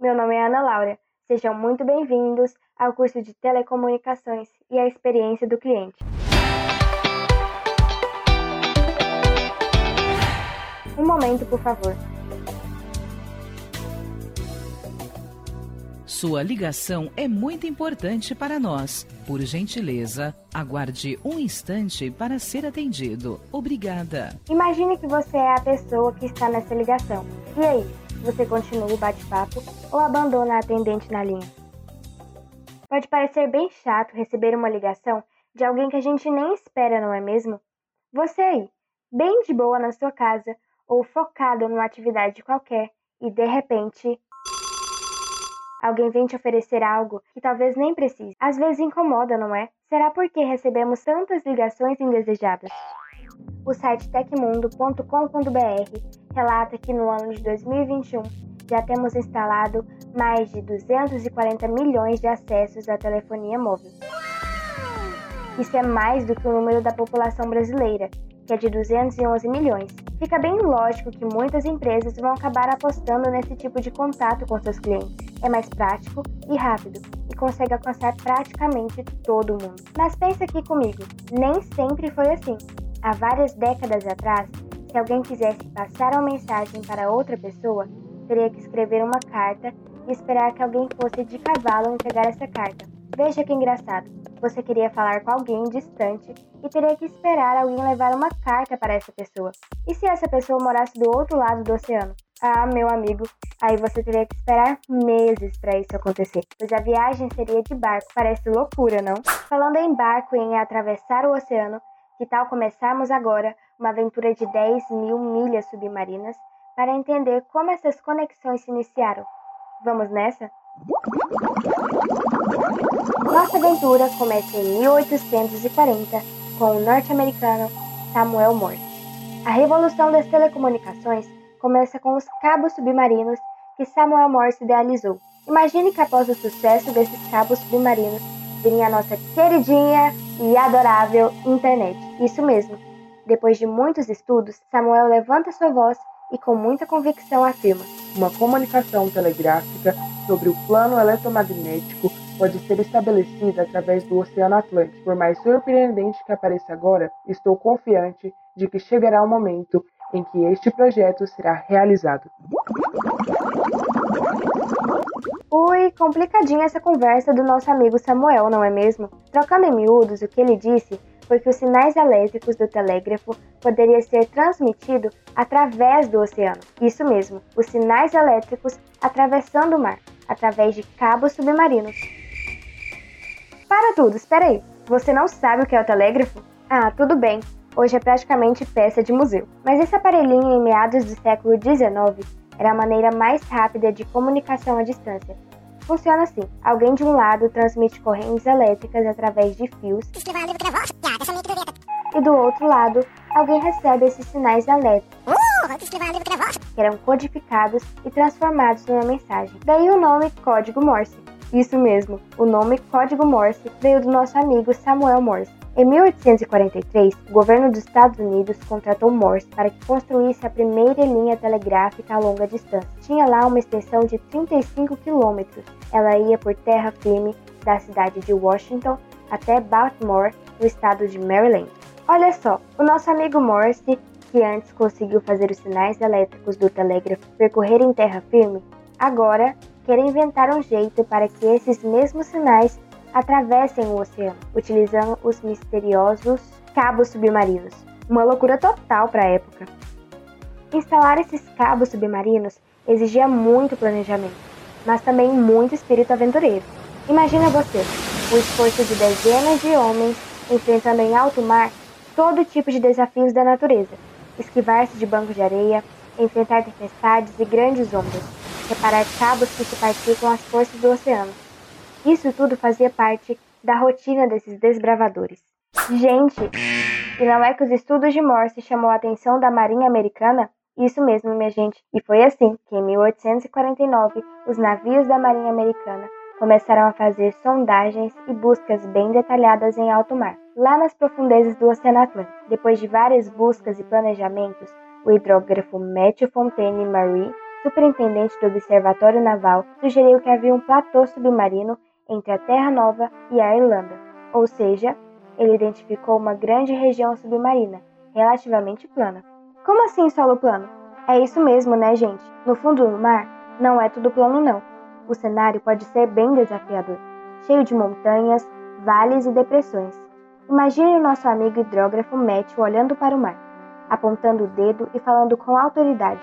Meu nome é Ana Laura. Sejam muito bem-vindos ao curso de Telecomunicações e a Experiência do Cliente. Um momento, por favor. Sua ligação é muito importante para nós. Por gentileza, aguarde um instante para ser atendido. Obrigada. Imagine que você é a pessoa que está nessa ligação. E aí, você continua o bate-papo ou abandona a atendente na linha? Pode parecer bem chato receber uma ligação de alguém que a gente nem espera, não é mesmo? Você aí, bem de boa na sua casa ou focado numa atividade qualquer e de repente Alguém vem te oferecer algo que talvez nem precise. Às vezes incomoda, não é? Será porque recebemos tantas ligações indesejadas? O site tecmundo.com.br relata que no ano de 2021 já temos instalado mais de 240 milhões de acessos à telefonia móvel. Isso é mais do que o número da população brasileira, que é de 211 milhões. Fica bem lógico que muitas empresas vão acabar apostando nesse tipo de contato com seus clientes. É mais prático e rápido e consegue alcançar praticamente todo mundo. Mas pensa aqui comigo, nem sempre foi assim. Há várias décadas atrás, se alguém quisesse passar uma mensagem para outra pessoa, teria que escrever uma carta e esperar que alguém fosse de cavalo entregar essa carta. Veja que engraçado. Você queria falar com alguém distante e teria que esperar alguém levar uma carta para essa pessoa. E se essa pessoa morasse do outro lado do oceano? Ah, meu amigo, aí você teria que esperar meses para isso acontecer, pois a viagem seria de barco. Parece loucura, não? Falando em barco e em atravessar o oceano, que tal começarmos agora uma aventura de 10 mil milhas submarinas para entender como essas conexões se iniciaram? Vamos nessa? Nossa aventura começa em 1840 com o norte-americano Samuel Morse. A revolução das telecomunicações começa com os cabos submarinos que Samuel Morse idealizou. Imagine que após o sucesso desses cabos submarinos viria a nossa queridinha e adorável internet. Isso mesmo. Depois de muitos estudos, Samuel levanta sua voz e com muita convicção afirma: Uma comunicação telegráfica sobre o plano eletromagnético pode ser estabelecida através do Oceano Atlântico. Por mais surpreendente que apareça agora, estou confiante de que chegará o momento em que este projeto será realizado. Ui, complicadinha essa conversa do nosso amigo Samuel, não é mesmo? Trocando em miúdos, o que ele disse foi que os sinais elétricos do telégrafo poderiam ser transmitidos através do oceano. Isso mesmo, os sinais elétricos atravessando o mar, através de cabos submarinos. Para tudo, espera aí. Você não sabe o que é o telégrafo? Ah, tudo bem. Hoje é praticamente peça de museu. Mas esse aparelhinho em meados do século XIX era a maneira mais rápida de comunicação à distância. Funciona assim: alguém de um lado transmite correntes elétricas através de fios, e do outro lado, alguém recebe esses sinais elétricos, que eram codificados e transformados numa mensagem. Daí o nome Código Morse. Isso mesmo, o nome Código Morse veio do nosso amigo Samuel Morse. Em 1843, o governo dos Estados Unidos contratou Morse para que construísse a primeira linha telegráfica a longa distância. Tinha lá uma extensão de 35 quilômetros. Ela ia por terra firme da cidade de Washington até Baltimore, no estado de Maryland. Olha só, o nosso amigo Morse, que antes conseguiu fazer os sinais elétricos do telégrafo percorrer em terra firme, agora quer inventar um jeito para que esses mesmos sinais atravessem o oceano, utilizando os misteriosos cabos submarinos. Uma loucura total para a época. Instalar esses cabos submarinos exigia muito planejamento, mas também muito espírito aventureiro. Imagina você, o esforço de dezenas de homens enfrentando em alto mar todo tipo de desafios da natureza, esquivar-se de bancos de areia, enfrentar tempestades e grandes ondas, reparar cabos que se participam às forças do oceano. Isso tudo fazia parte da rotina desses desbravadores. Gente, e não é que os estudos de Morse chamou a atenção da Marinha Americana? Isso mesmo, minha gente. E foi assim que, em 1849, os navios da Marinha Americana começaram a fazer sondagens e buscas bem detalhadas em alto mar, lá nas profundezas do Oceano Atlântico. Depois de várias buscas e planejamentos, o hidrógrafo Matthew Fontaine Marie superintendente do Observatório Naval, sugeriu que havia um platô submarino entre a Terra Nova e a Irlanda, ou seja, ele identificou uma grande região submarina, relativamente plana. Como assim solo plano? É isso mesmo, né, gente? No fundo do mar, não é tudo plano, não. O cenário pode ser bem desafiador, cheio de montanhas, vales e depressões. Imagine o nosso amigo hidrógrafo Matthew olhando para o mar, apontando o dedo e falando com autoridade.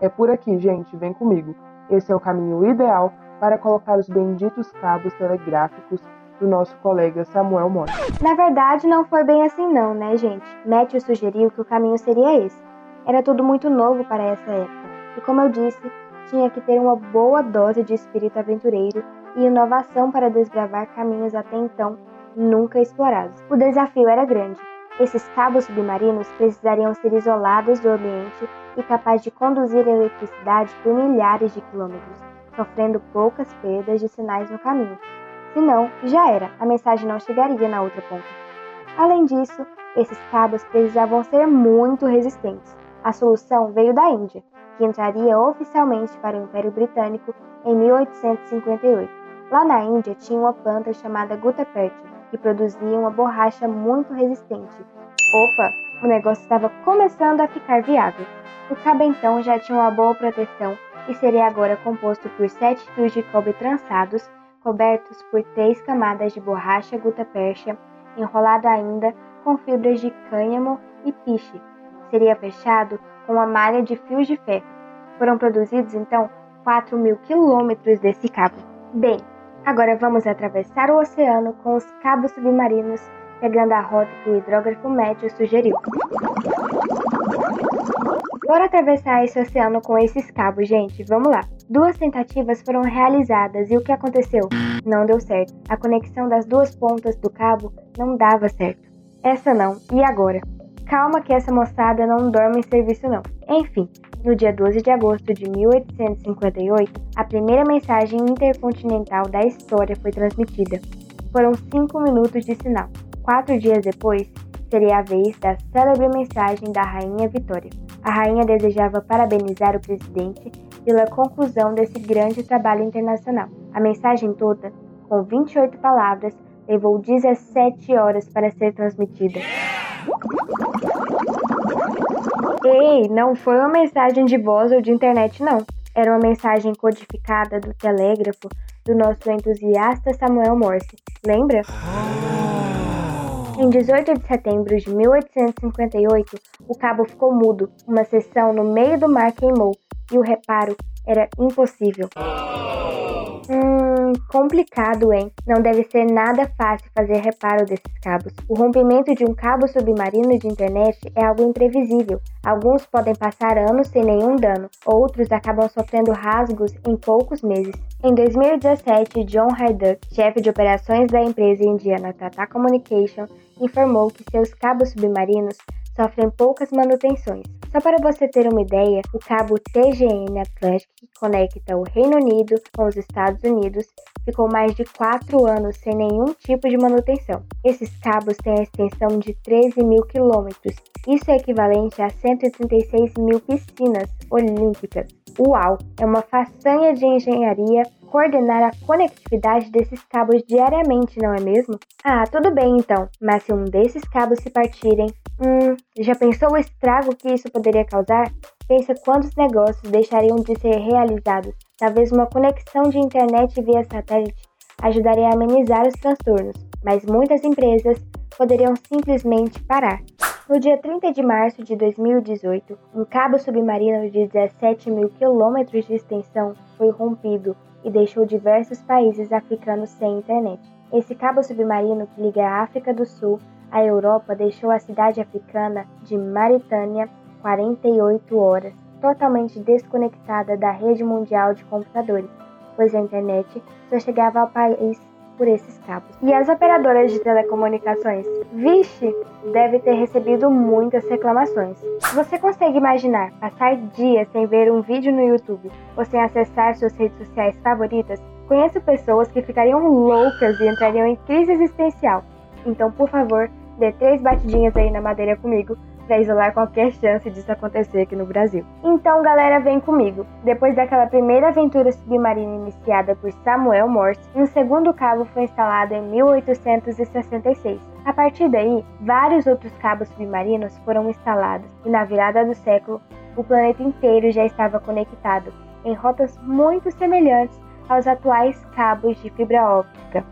É por aqui, gente, vem comigo. Esse é o caminho ideal para colocar os benditos cabos telegráficos do nosso colega Samuel Morse. Na verdade, não foi bem assim não, né, gente? Matthew sugeriu que o caminho seria esse. Era tudo muito novo para essa época. E como eu disse, tinha que ter uma boa dose de espírito aventureiro e inovação para desbravar caminhos até então nunca explorados. O desafio era grande. Esses cabos submarinos precisariam ser isolados do ambiente e capazes de conduzir eletricidade por milhares de quilômetros, sofrendo poucas perdas de sinais no caminho. Senão, já era, a mensagem não chegaria na outra ponta. Além disso, esses cabos precisavam ser muito resistentes. A solução veio da Índia, que entraria oficialmente para o Império Britânico em 1858. Lá na Índia tinha uma planta chamada Gutta Percha, que produzia uma borracha muito resistente. Opa, o negócio estava começando a ficar viável. O cabo então já tinha uma boa proteção e seria agora composto por sete fios de cobre trançados, cobertos por três camadas de borracha Gutta Percha, enrolado ainda com fibras de cânhamo e piche. Seria fechado com uma malha de fios de ferro. Foram produzidos então 4 mil quilômetros desse cabo. Bem, agora vamos atravessar o oceano com os cabos submarinos, pegando a rota que o hidrógrafo médio sugeriu. Bora atravessar esse oceano com esses cabos, gente. Vamos lá. Duas tentativas foram realizadas e o que aconteceu? Não deu certo. A conexão das duas pontas do cabo não dava certo. Essa não. E agora? Calma que essa moçada não dorme em serviço não. Enfim, no dia 12 de agosto de 1858, a primeira mensagem intercontinental da história foi transmitida. Foram cinco minutos de sinal. Quatro dias depois, seria a vez da célebre mensagem da Rainha Vitória. A rainha desejava parabenizar o presidente pela conclusão desse grande trabalho internacional. A mensagem toda, com 28 palavras, levou 17 horas para ser transmitida. Ei, não foi uma mensagem de voz ou de internet, não. Era uma mensagem codificada do telégrafo do nosso entusiasta Samuel Morse. Lembra? Em 18 de setembro de 1858, o cabo ficou mudo. Uma seção no meio do mar queimou e o reparo era impossível. Hum, complicado, hein? Não deve ser nada fácil fazer reparo desses cabos. O rompimento de um cabo submarino de internet é algo imprevisível. Alguns podem passar anos sem nenhum dano, outros acabam sofrendo rasgos em poucos meses. Em 2017, John Hayduck, chefe de operações da empresa indiana Tata Communication, informou que seus cabos submarinos sofrem poucas manutenções. Só para você ter uma ideia, o cabo TGN Atlantic, que conecta o Reino Unido com os Estados Unidos, ficou mais de 4 anos sem nenhum tipo de manutenção. Esses cabos têm a extensão de 13 mil quilômetros. Isso é equivalente a 136 mil piscinas olímpicas. Uau! É uma façanha de engenharia coordenar a conectividade desses cabos diariamente, não é mesmo? Ah, tudo bem então, mas se um desses cabos se partirem, hum, já pensou o estrago que isso poderia causar? Pensa quantos negócios deixariam de ser realizados. Talvez uma conexão de internet via satélite ajudaria a amenizar os transtornos, mas muitas empresas poderiam simplesmente parar. No dia 30 de março de 2018, um cabo submarino de 17 mil quilômetros de extensão foi rompido e deixou diversos países africanos sem internet. Esse cabo submarino que liga a África do Sul à Europa deixou a cidade africana de Maritânia 48 horas, totalmente desconectada da rede mundial de computadores, pois a internet só chegava ao país por esses cabos. E as operadoras de telecomunicações? Vixe, deve ter recebido muitas reclamações. Você consegue imaginar passar dias sem ver um vídeo no YouTube ou sem acessar suas redes sociais favoritas? Conheço pessoas que ficariam loucas e entrariam em crise existencial. Então, por favor, dê três batidinhas aí na madeira comigo, para isolar qualquer chance disso acontecer aqui no Brasil. Então, galera, vem comigo. Depois daquela primeira aventura submarina iniciada por Samuel Morse, um segundo cabo foi instalado em 1866. A partir daí, vários outros cabos submarinos foram instalados e na virada do século, o planeta inteiro já estava conectado em rotas muito semelhantes aos atuais cabos de fibra óptica.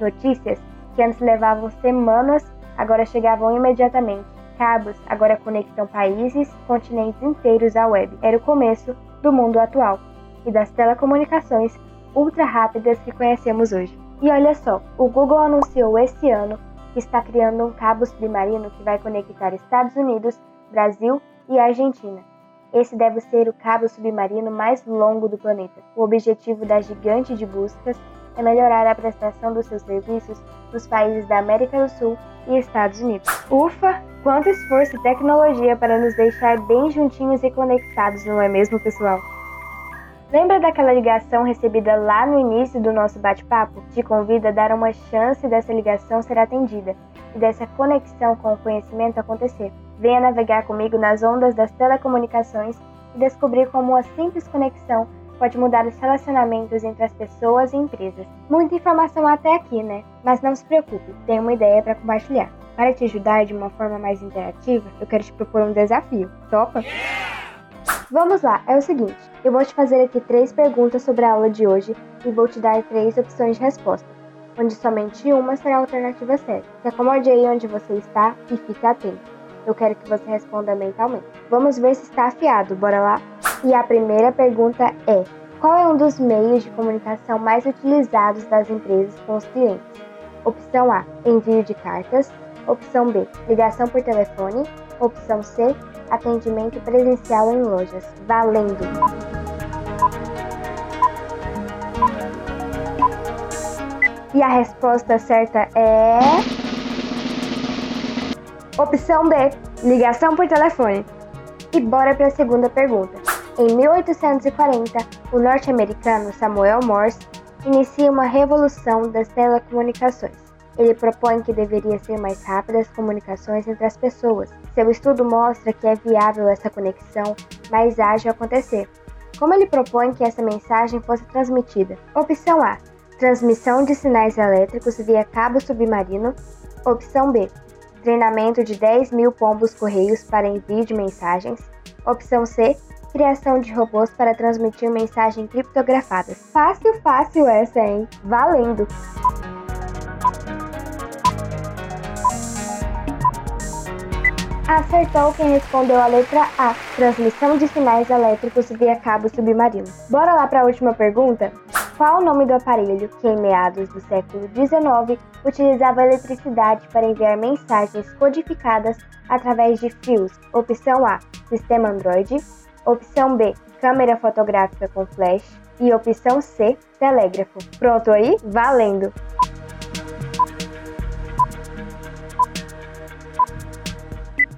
Notícias que antes levavam semanas agora chegavam imediatamente. Cabos agora conectam países, continentes inteiros à web. Era o começo do mundo atual e das telecomunicações ultra rápidas que conhecemos hoje. E olha só, o Google anunciou esse ano que está criando um cabo submarino que vai conectar Estados Unidos, Brasil e Argentina. Esse deve ser o cabo submarino mais longo do planeta. O objetivo da gigante de buscas é melhorar a prestação dos seus serviços nos países da América do Sul e Estados Unidos. Ufa! Quanto esforço e tecnologia para nos deixar bem juntinhos e conectados, não é mesmo, pessoal? Lembra daquela ligação recebida lá no início do nosso bate-papo? Te convido a dar uma chance dessa ligação ser atendida e dessa conexão com o conhecimento acontecer. Venha navegar comigo nas ondas das telecomunicações e descobrir como uma simples conexão pode mudar os relacionamentos entre as pessoas e empresas. Muita informação até aqui, né? Mas não se preocupe, tenho uma ideia para compartilhar. Para te ajudar de uma forma mais interativa, eu quero te propor um desafio. Topa? Vamos lá, é o seguinte: eu vou te fazer aqui três perguntas sobre a aula de hoje e vou te dar três opções de resposta, onde somente uma será a alternativa certa. Se acomode aí onde você está e fique atento. Eu quero que você responda mentalmente. Vamos ver se está afiado, bora lá? E a primeira pergunta é: qual é um dos meios de comunicação mais utilizados das empresas com os clientes? Opção A: envio de cartas. Opção B: ligação por telefone. Opção C: atendimento presencial em lojas. Valendo! E a resposta certa é. Opção B: ligação por telefone. E bora para a segunda pergunta. Em 1840, o norte-americano Samuel Morse inicia uma revolução das telecomunicações. Ele propõe que deveria ser mais rápidas as comunicações entre as pessoas. Seu estudo mostra que é viável essa conexão mais ágil acontecer. Como ele propõe que essa mensagem fosse transmitida? Opção A: transmissão de sinais elétricos via cabo submarino. Opção B: treinamento de 10 mil pombos correios para envio de mensagens. Opção C: criação de robôs para transmitir mensagens criptografadas. Fácil, fácil essa, hein? Valendo! Acertou quem respondeu a letra A, transmissão de sinais elétricos via cabo submarino. Bora lá para a última pergunta? Qual o nome do aparelho que, em meados do século XIX, utilizava eletricidade para enviar mensagens codificadas através de fios? Opção A: Sistema Android. Opção B, câmera fotográfica com flash. E opção C, telégrafo. Pronto aí? Valendo!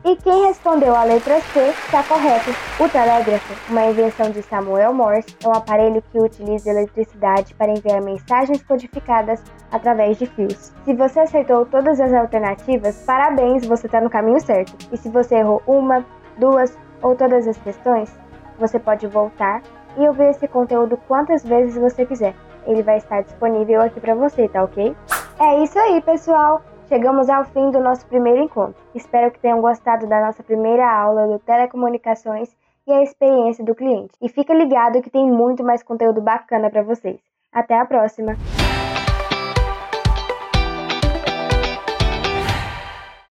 E quem respondeu a letra C está correto. O telégrafo, uma invenção de Samuel Morse, é um aparelho que utiliza eletricidade para enviar mensagens codificadas através de fios. Se você acertou todas as alternativas, parabéns, você está no caminho certo. E se você errou uma, duas ou todas as questões, você pode voltar e ouvir esse conteúdo quantas vezes você quiser. Ele vai estar disponível aqui para você, tá ok? É isso aí, pessoal! Chegamos ao fim do nosso primeiro encontro. Espero que tenham gostado da nossa primeira aula do Telecomunicações e a experiência do cliente. E fica ligado que tem muito mais conteúdo bacana para vocês. Até a próxima!